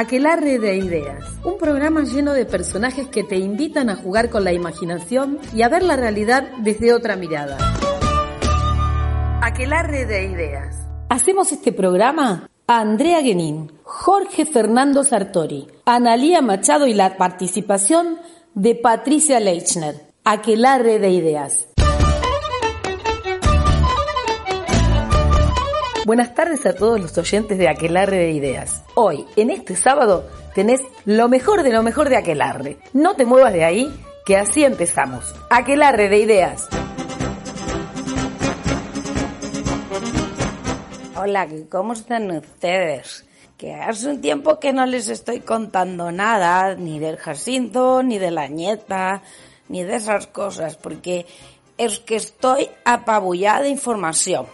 Aquelarre de Ideas, un programa lleno de personajes que te invitan a jugar con la imaginación y a ver la realidad desde otra mirada. Aquelarre de Ideas. Hacemos este programa a Andrea Guenín, Jorge Fernando Sartori, Analía Machado y la participación de Patricia Leichner. Aquelarre de Ideas. Buenas tardes a todos los oyentes de Aquelarre de Ideas. Hoy, en este sábado, tenés lo mejor de lo mejor de Aquelarre. No te muevas de ahí, que así empezamos. Aquelarre de Ideas. Hola, ¿cómo están ustedes? Que hace un tiempo que no les estoy contando nada, ni del Jacinto, ni de la nieta, ni de esas cosas, porque es que estoy apabullada de información.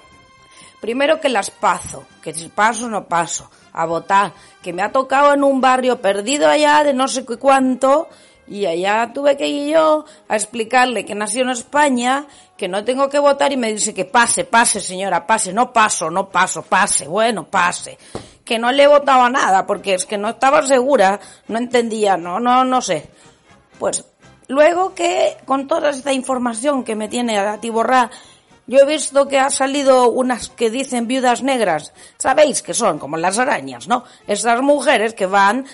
Primero que las paso, que si paso no paso, a votar, que me ha tocado en un barrio perdido allá de no sé cuánto, y allá tuve que ir yo a explicarle que nació en España, que no tengo que votar y me dice que pase, pase señora, pase, no paso, no paso, pase, bueno, pase. Que no le he votado a nada porque es que no estaba segura, no entendía, no, no, no sé. Pues luego que con toda esta información que me tiene atiborrada yo he visto que ha salido unas que dicen viudas negras. Sabéis que son como las arañas, ¿no? Estas mujeres que van,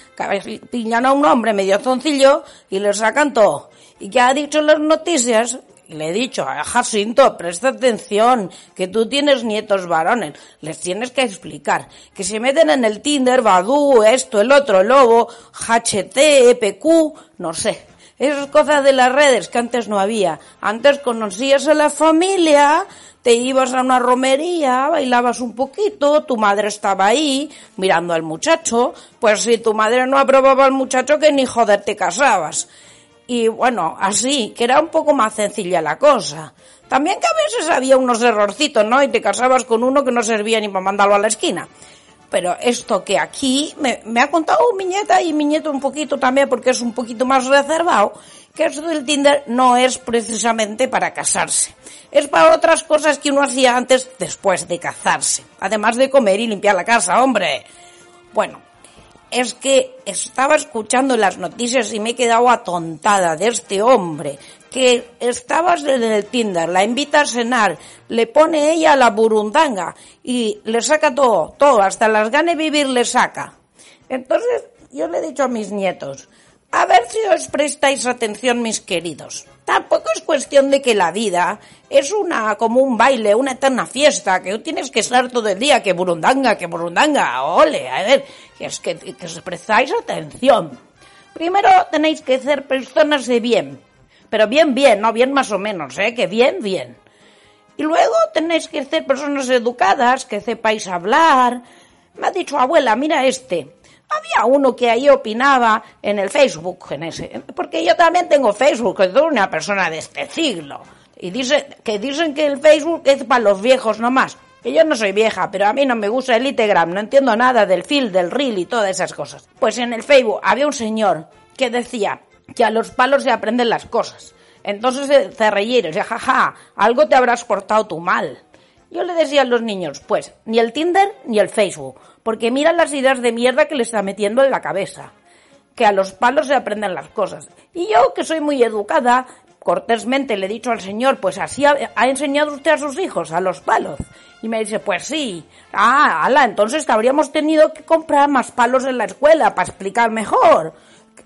pillan a un hombre medio zoncillo y le sacan todo. Y que ha dicho en las noticias, le he dicho a Jacinto, presta atención, que tú tienes nietos varones, les tienes que explicar, que se meten en el Tinder, Badu, esto, el otro, Lobo, HT, EPQ, no sé, esas cosas de las redes que antes no había. Antes conocías a la familia, te ibas a una romería, bailabas un poquito, tu madre estaba ahí mirando al muchacho, pues si tu madre no aprobaba al muchacho que ni joder te casabas. Y bueno, así, que era un poco más sencilla la cosa. También que a veces había unos errorcitos, ¿no? Y te casabas con uno que no servía ni para mandarlo a la esquina pero esto que aquí me, ha contado mi nieta y mi nieto un poquito también porque es un poquito más reservado, que eso del Tinder no es precisamente para casarse. Es para otras cosas que uno hacía antes después de casarse. Además de comer y limpiar la casa, hombre. Bueno, es que estaba escuchando las noticias y me he quedado atontada de este hombre que estabas en el Tinder, la invita a cenar, le pone ella la burundanga y le saca todo, todo, hasta las ganas vivir le saca. Entonces, yo le he dicho a mis nietos, a ver si os prestáis atención, mis queridos. Tampoco es cuestión de que la vida es una como un baile, una eterna fiesta, que tienes que estar todo el día, que burundanga, que burundanga, ole, a ver, que es que, que os prestáis atención. Primero tenéis que ser personas de bien, pero bien, bien, no bien más o menos, ¿eh? Que bien, bien. Y luego tenéis que ser personas educadas, que sepáis hablar. Me ha dicho abuela, mira este. Había uno que ahí opinaba en el Facebook, en ese, porque yo también tengo Facebook, soy una persona de este siglo. Y dice, que dicen que el Facebook es para los viejos nomás. Que yo no soy vieja, pero a mí no me gusta el Instagram, no entiendo nada del feel, del reel y todas esas cosas. Pues en el Facebook había un señor que decía, que a los palos se aprenden las cosas. Entonces se reír, o sea, jaja, algo te habrás portado tú mal. Yo le decía a los niños, pues, ni el Tinder ni el Facebook, porque miran las ideas de mierda que le está metiendo en la cabeza. Que a los palos se aprenden las cosas. Y yo, que soy muy educada, cortésmente le he dicho al señor, pues así ha, ha, enseñado usted a sus hijos, a los palos. Y me dice, pues sí. Ah, ala, entonces habríamos tenido que comprar más palos en la escuela para explicar mejor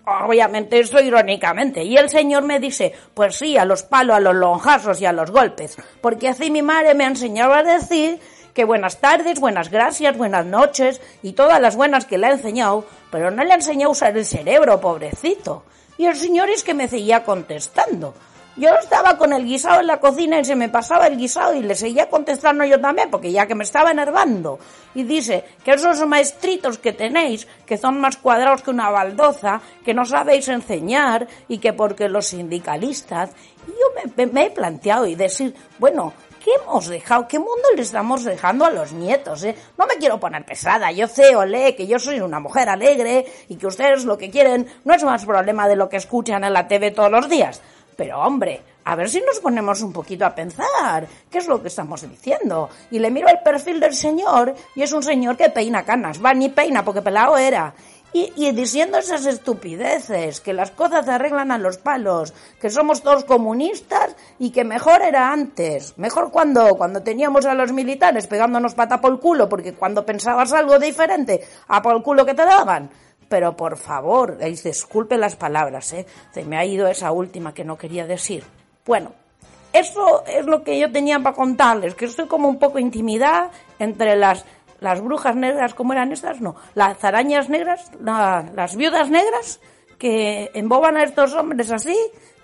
obviamente eso irónicamente. Y el señor me dice, pues sí, a los palos, a los lonjazos y a los golpes. Porque así mi madre me ha enseñado a decir que buenas tardes, buenas gracias, buenas noches y todas las buenas que le ha enseñado, pero no le ha enseñado a usar el cerebro, pobrecito. Y el señor es que me seguía contestando. Yo estaba con el guisado en la cocina y se me pasaba el guisado y le seguía contestando yo también, porque ya que me estaba enervando. Y dice que esos maestritos que tenéis, que son más cuadrados que una baldoza, que no sabéis enseñar y que porque los sindicalistas... Y yo me, he planteado y decir, bueno, ¿qué hemos dejado? ¿Qué mundo le estamos dejando a los nietos? Eh? No me quiero poner pesada, yo sé, olé, que yo soy una mujer alegre y que ustedes lo que quieren no es más problema de lo que escuchan en la TV todos los días. Pero hombre, a ver si nos ponemos un poquito a pensar qué es lo que estamos diciendo. Y le miro el perfil del señor y es un señor que peina canas. Va, ni peina porque pelado era. y, diciendo esas estupideces, que las cosas se arreglan a los palos, que somos todos comunistas y que mejor era antes. Mejor cuando, cuando teníamos a los militares pegándonos pata por el culo, porque cuando pensabas algo diferente, a por el culo que te daban. Pero por favor, disculpe las palabras, ¿eh? Se me ha ido esa última que no quería decir. Bueno, eso es lo que yo tenía para contarles, que estoy como un poco intimidad entre las las brujas negras, ¿cómo eran estas? No, las arañas negras, las viudas negras que emboban a estos hombres así.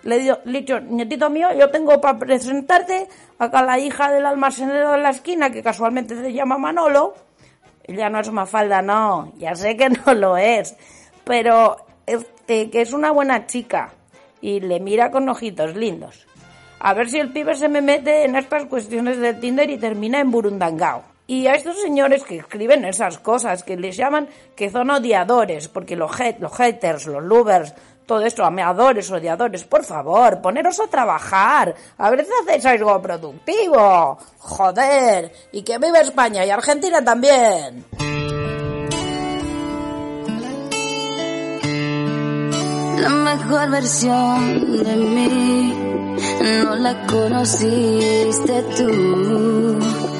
Le he dicho, nietito mío, yo tengo para presentarte acá la hija del almacenero de la esquina, que casualmente se llama Manolo. Ella no es Mafalda, no, ya sé que no lo es, pero este, que es una buena chica y le mira con ojitos lindos. A ver si el pibe se me mete en estas cuestiones de Tinder y termina en Burundangao. Y a estos señores que escriben esas cosas, que les llaman que son odiadores, porque los, los haters, los lovers, todo esto, ameadores, odiadores, por favor, poneros a trabajar, a ver si hacéis algo productivo, joder, y que viva España y Argentina también. La mejor versión de mí no la conociste tú,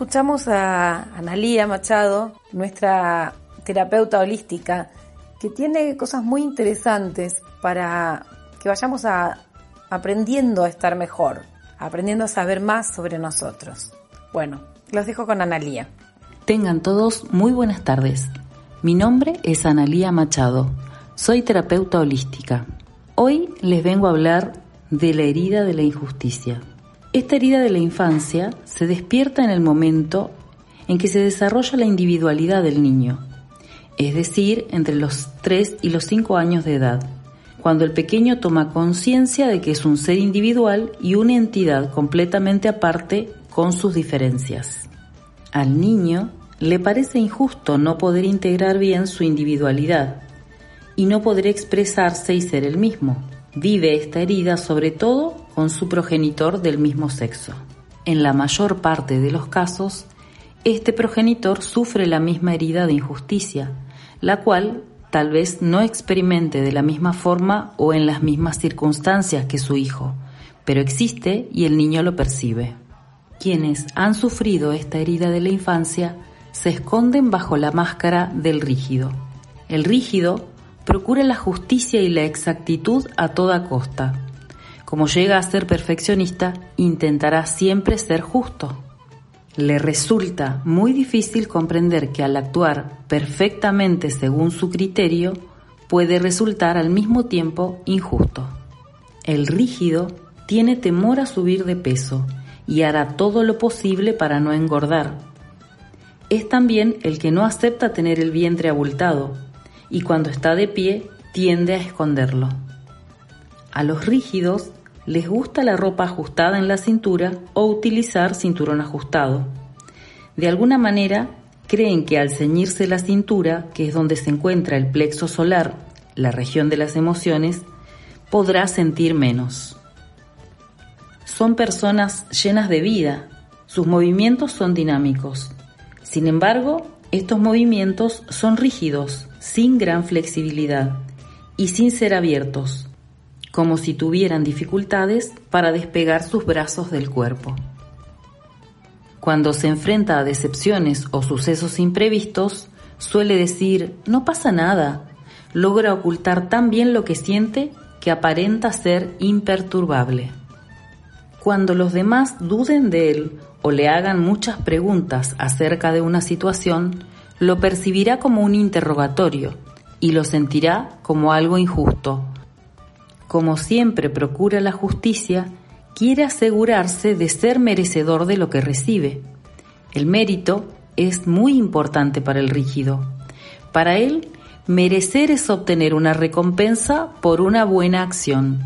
Escuchamos a Analía Machado, nuestra terapeuta holística, que tiene cosas muy interesantes para que vayamos a, aprendiendo a estar mejor, aprendiendo a saber más sobre nosotros. Bueno, los dejo con Analía. Tengan todos muy buenas tardes. Mi nombre es Analía Machado. Soy terapeuta holística. Hoy les vengo a hablar de la herida de la injusticia. Esta herida de la infancia se despierta en el momento en que se desarrolla la individualidad del niño, es decir, entre los 3 y los 5 años de edad, cuando el pequeño toma conciencia de que es un ser individual y una entidad completamente aparte con sus diferencias. Al niño le parece injusto no poder integrar bien su individualidad y no poder expresarse y ser el mismo. Vive esta herida sobre todo con su progenitor del mismo sexo. En la mayor parte de los casos, este progenitor sufre la misma herida de injusticia, la cual tal vez no experimente de la misma forma o en las mismas circunstancias que su hijo, pero existe y el niño lo percibe. Quienes han sufrido esta herida de la infancia se esconden bajo la máscara del rígido. El rígido procura la justicia y la exactitud a toda costa. Como llega a ser perfeccionista, intentará siempre ser justo. Le resulta muy difícil comprender que al actuar perfectamente según su criterio, puede resultar al mismo tiempo injusto. El rígido tiene temor a subir de peso y hará todo lo posible para no engordar, es también el que no acepta tener el vientre abultado y cuando está de pie tiende a esconderlo. A los rígidos les gusta la ropa ajustada en la cintura o utilizar cinturón ajustado. De alguna manera, creen que al ceñirse la cintura, que es donde se encuentra el plexo solar, la región de las emociones, podrá sentir menos. Son personas llenas de vida, sus movimientos son dinámicos, sin embargo, estos movimientos son rígidos, sin gran flexibilidad y sin ser abiertos, como si tuvieran dificultades para despegar sus brazos del cuerpo. Cuando se enfrenta a decepciones o sucesos imprevistos, suele decir, no pasa nada, logra ocultar tan bien lo que siente que aparenta ser imperturbable. Cuando los demás duden de él o le hagan muchas preguntas acerca de una situación, lo percibirá como un interrogatorio y lo sentirá como algo injusto. Como siempre procura la justicia, quiere asegurarse de ser merecedor de lo que recibe. El mérito es muy importante para el rígido. Para él, merecer es obtener una recompensa por una buena acción.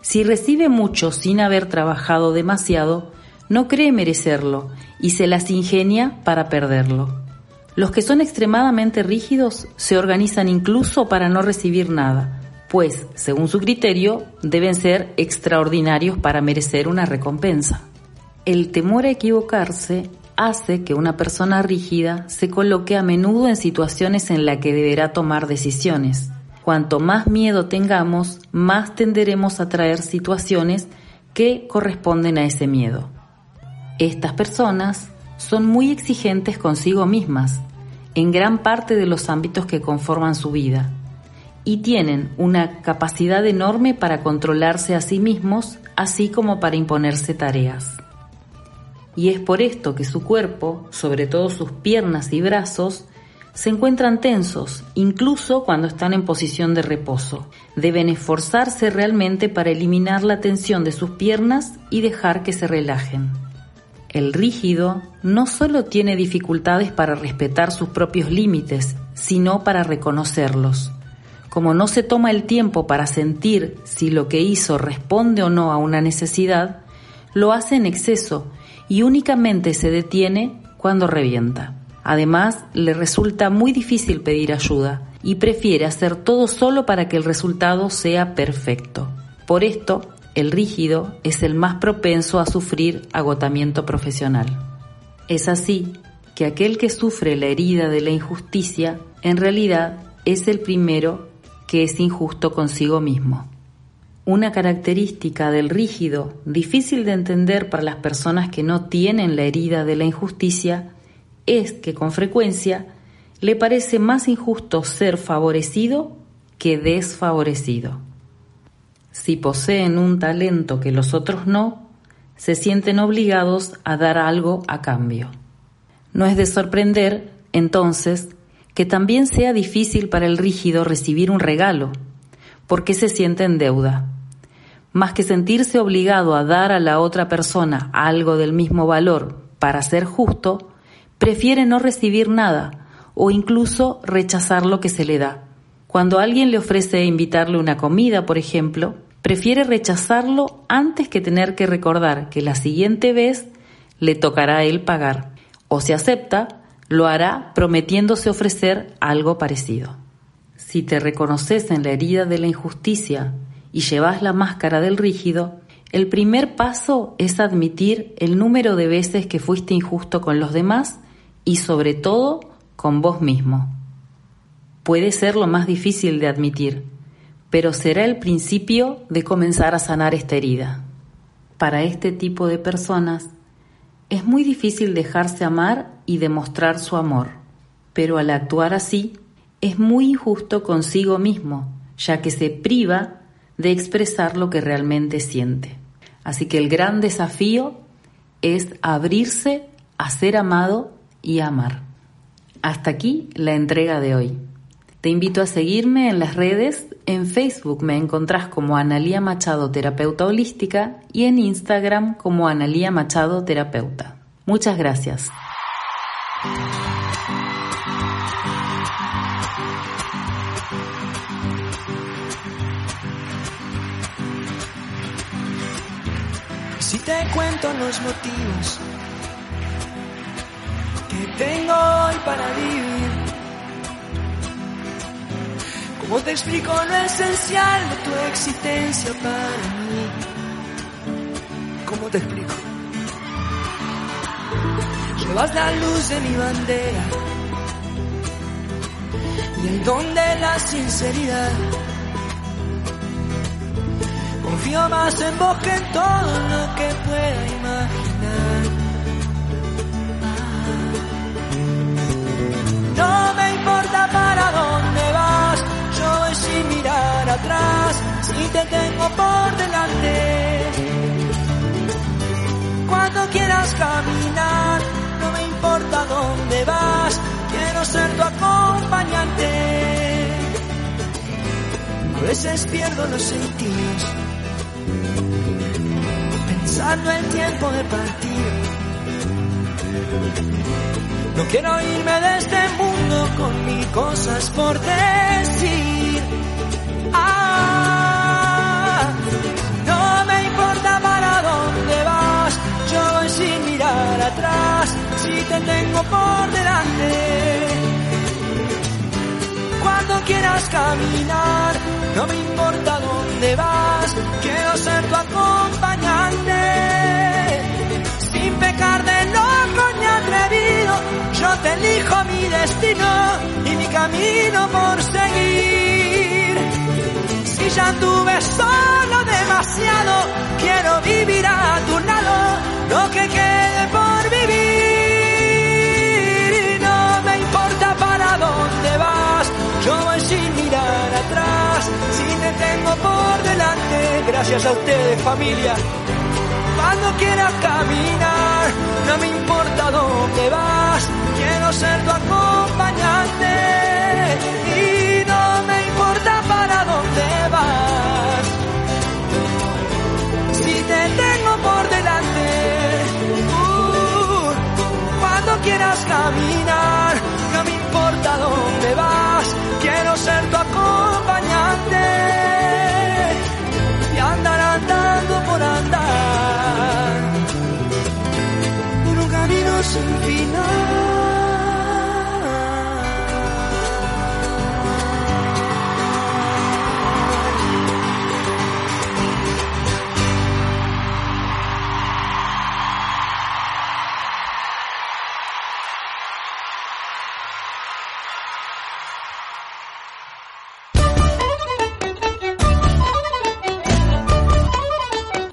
Si recibe mucho sin haber trabajado demasiado, no cree merecerlo y se las ingenia para perderlo. Los que son extremadamente rígidos se organizan incluso para no recibir nada, pues, según su criterio, deben ser extraordinarios para merecer una recompensa. El temor a equivocarse hace que una persona rígida se coloque a menudo en situaciones en las que deberá tomar decisiones. Cuanto más miedo tengamos, más tenderemos a traer situaciones que corresponden a ese miedo. Estas personas son muy exigentes consigo mismas en gran parte de los ámbitos que conforman su vida y tienen una capacidad enorme para controlarse a sí mismos, así como para imponerse tareas. Y es por esto que su cuerpo, sobre todo sus piernas y brazos, se encuentran tensos, incluso cuando están en posición de reposo. Deben esforzarse realmente para eliminar la tensión de sus piernas y dejar que se relajen. El rígido no solo tiene dificultades para respetar sus propios límites, sino para reconocerlos. Como no se toma el tiempo para sentir si lo que hizo responde o no a una necesidad, lo hace en exceso y únicamente se detiene cuando revienta. Además, le resulta muy difícil pedir ayuda y prefiere hacer todo solo para que el resultado sea perfecto. Por esto, el rígido es el más propenso a sufrir agotamiento profesional. Es así que aquel que sufre la herida de la injusticia en realidad es el primero que es injusto consigo mismo. Una característica del rígido, difícil de entender para las personas que no tienen la herida de la injusticia, es que con frecuencia le parece más injusto ser favorecido que desfavorecido. Si poseen un talento que los otros no, se sienten obligados a dar algo a cambio. No es de sorprender, entonces, que también sea difícil para el rígido recibir un regalo, porque se siente en deuda. Más que sentirse obligado a dar a la otra persona algo del mismo valor para ser justo, prefiere no recibir nada o incluso rechazar lo que se le da. Cuando alguien le ofrece invitarle una comida, por ejemplo, prefiere rechazarlo antes que tener que recordar que la siguiente vez le tocará a él pagar. O si acepta, lo hará prometiéndose ofrecer algo parecido. Si te reconoces en la herida de la injusticia y llevas la máscara del rígido, el primer paso es admitir el número de veces que fuiste injusto con los demás y sobre todo con vos mismo. Puede ser lo más difícil de admitir, pero será el principio de comenzar a sanar esta herida. Para este tipo de personas es muy difícil dejarse amar y demostrar su amor, pero al actuar así es muy injusto consigo mismo, ya que se priva de expresar lo que realmente siente. Así que el gran desafío es abrirse a ser amado y amar. Hasta aquí la entrega de hoy. Te invito a seguirme en las redes. En Facebook me encontrás como Analía Machado Terapeuta Holística y en Instagram como Analía Machado Terapeuta. Muchas gracias. Si te cuento los motivos que tengo hoy para vivir, ¿cómo te explico lo esencial de tu existencia para mí? ¿Cómo te explico? Llevas la luz de mi bandera y el don de la sinceridad. Confío más en vos que en todo lo que pueda imaginar. No me importa para dónde vas, voy sin mirar atrás, si te tengo por delante. Cuando quieras caminar, no me importa dónde vas, quiero ser tu acompañante. A veces pierdo los sentidos, pensando el tiempo de partir. No quiero irme de este mundo con mil cosas por decir. Te tengo por delante. Cuando quieras caminar, no me importa dónde vas, quiero ser tu acompañante. Sin pecar de loco ni atrevido, yo te elijo mi destino y mi camino por seguir. Si ya anduve solo demasiado, quiero vivir a tu lado, lo que quede por vivir. Yo voy sin mirar atrás, si te tengo por delante, gracias a ustedes familia. Cuando quieras caminar, no me importa dónde vas,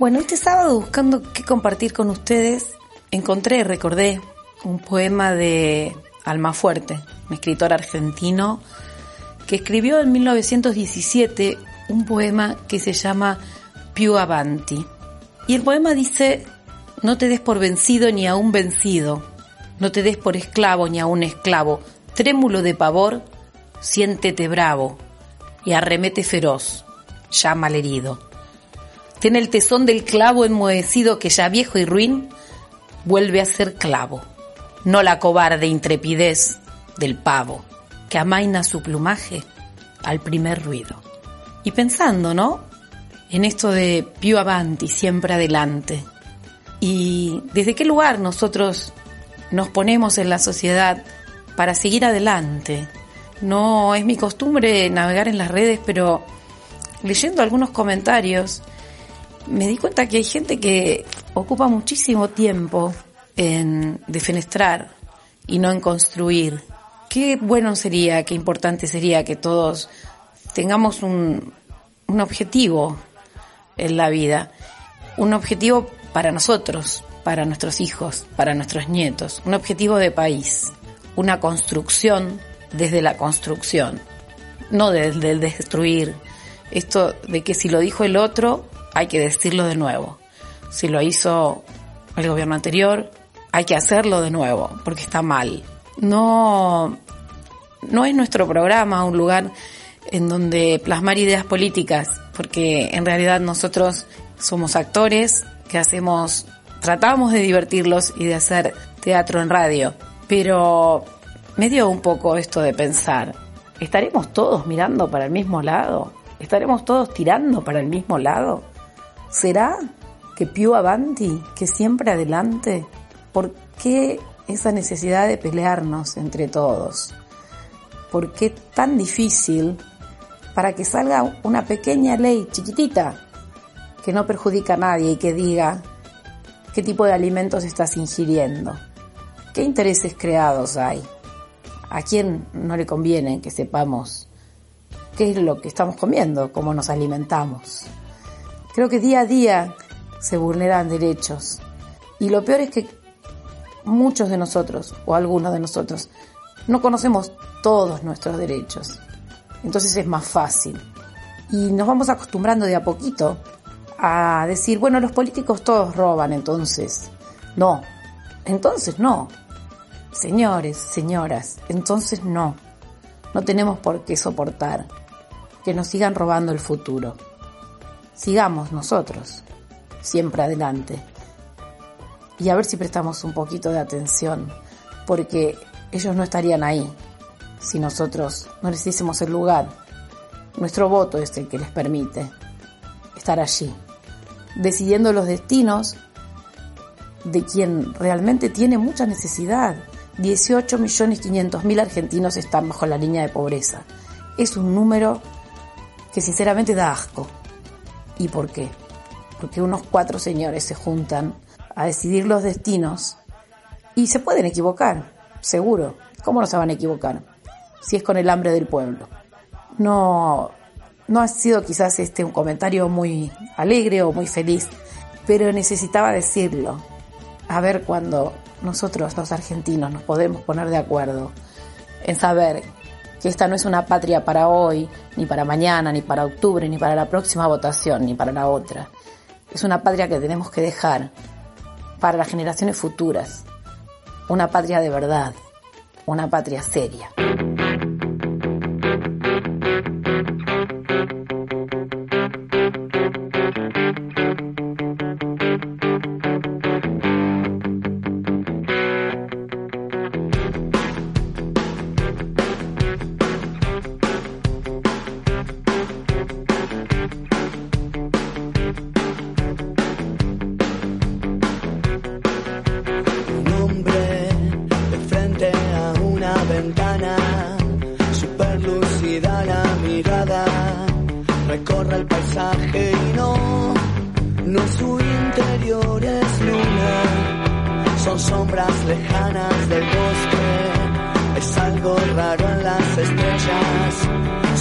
Bueno, este sábado buscando qué compartir con ustedes, encontré, recordé un poema de Almafuerte, un escritor argentino que escribió en 1917 un poema que se llama Più Avanti. Y el poema dice, no te des por vencido ni a un vencido, no te des por esclavo ni a un esclavo, trémulo de pavor, siéntete bravo y arremete feroz, llama al herido. Ten el tesón del clavo enmohecido que ya viejo y ruin vuelve a ser clavo, no la cobarde intrepidez del pavo que amaina su plumaje al primer ruido. Y pensando, ¿no? En esto de più avanti, siempre adelante. Y desde qué lugar nosotros nos ponemos en la sociedad para seguir adelante. No es mi costumbre navegar en las redes, pero leyendo algunos comentarios me di cuenta que hay gente que ocupa muchísimo tiempo en defenestrar y no en construir. Qué bueno sería, qué importante sería que todos tengamos un, un objetivo en la vida, un objetivo para nosotros, para nuestros hijos, para nuestros nietos, un objetivo de país, una construcción desde la construcción, no desde el destruir. Esto de que si lo dijo el otro, hay que decirlo de nuevo. Si lo hizo el gobierno anterior, hay que hacerlo de nuevo, porque está mal. No, no es nuestro programa un lugar en donde plasmar ideas políticas, porque en realidad nosotros somos actores que hacemos, tratamos de divertirlos y de hacer teatro en radio, pero me dio un poco esto de pensar, ¿estaremos todos mirando para el mismo lado? ¿Estaremos todos tirando para el mismo lado? ¿Será que più avanti, que siempre adelante? ¿Por qué esa necesidad de pelearnos entre todos? ¿Por qué tan difícil para que salga una pequeña ley chiquitita que no perjudica a nadie y que diga qué tipo de alimentos estás ingiriendo? ¿Qué intereses creados hay? ¿A quién no le conviene que sepamos qué es lo que estamos comiendo, cómo nos alimentamos? Creo que día a día se vulneran derechos. Y lo peor es que muchos de nosotros, o algunos de nosotros, no conocemos todos nuestros derechos. Entonces es más fácil. Y nos vamos acostumbrando de a poquito a decir, bueno, los políticos todos roban, entonces. No, entonces no. Señores, señoras, entonces no. No tenemos por qué soportar que nos sigan robando el futuro. Sigamos nosotros, siempre adelante. Y a ver si prestamos un poquito de atención, porque ellos no estarían ahí si nosotros no les hiciésemos el lugar. Nuestro voto es el que les permite estar allí, decidiendo los destinos de quien realmente tiene mucha necesidad 18.500.000 argentinos están bajo la línea de pobreza. Es un número que sinceramente da asco. ¿Y por qué? Porque unos cuatro señores se juntan a decidir los destinos y se pueden equivocar, seguro. ¿Cómo no se van a equivocar? Si es con el hambre del pueblo. No, no ha sido quizás este un comentario muy alegre o muy feliz, pero necesitaba decirlo. A ver cuando nosotros los argentinos nos podemos poner de acuerdo en saber que esta no es una patria para hoy, ni para mañana, ni para octubre, ni para la próxima votación, ni para la otra. Es una patria que tenemos que dejar para las generaciones futuras. Una patria de verdad, una patria seria.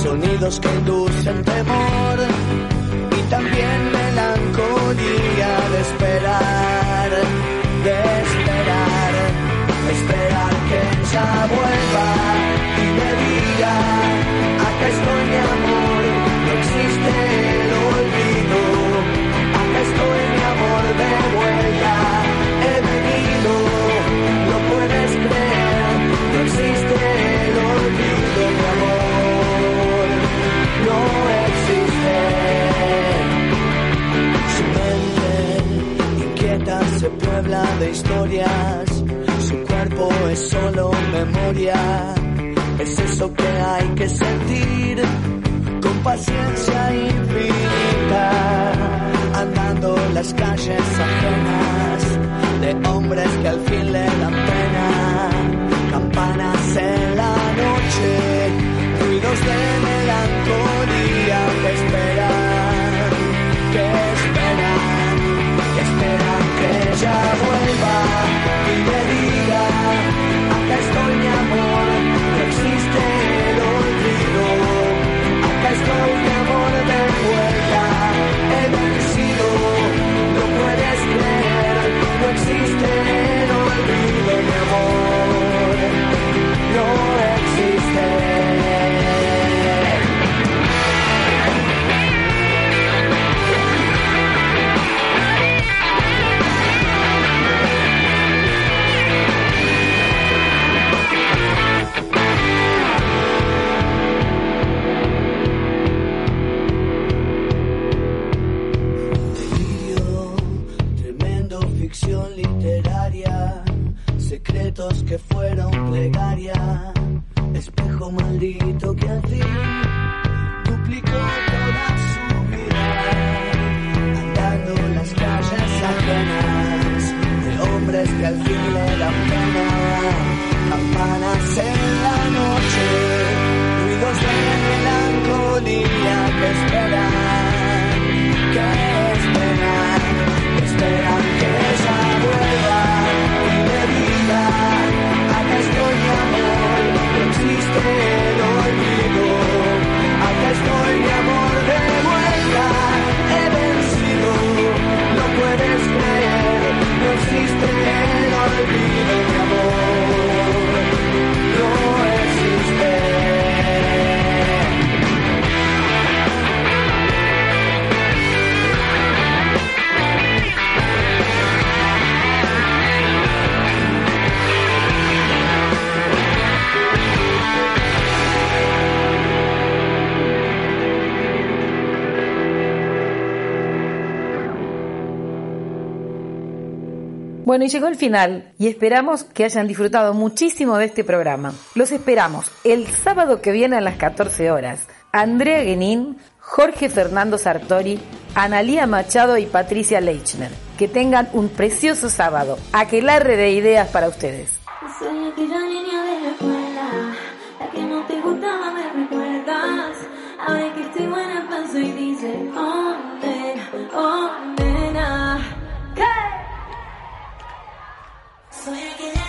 Que inducen temor y también melancolía de esperar, de esperar, esperar que ella vuelva y me diga, acá estoy mi puebla de historias, su cuerpo es solo memoria, es eso que hay que sentir con paciencia infinita, andando las calles ajenas de hombres que al fin le dan pena, ficción literaria, secretos que fueron plegaria, espejo maldito que al fin duplicó toda su vida, andando las calles ajenas de hombres que al fin le dan pena, campanas en la noche, ruidos de melancolía que esperan Bueno, y llegó el final y esperamos que hayan disfrutado muchísimo de este programa. Los esperamos el sábado que viene a las 14 horas. Andrea Guenín, Jorge Fernando Sartori, Analía Machado y Patricia Leichner. Que tengan un precioso sábado. Aquelarre de ideas para ustedes. Soy aquella niña de la escuela, la que no te gustaba, que estoy buena, So you can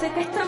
sé que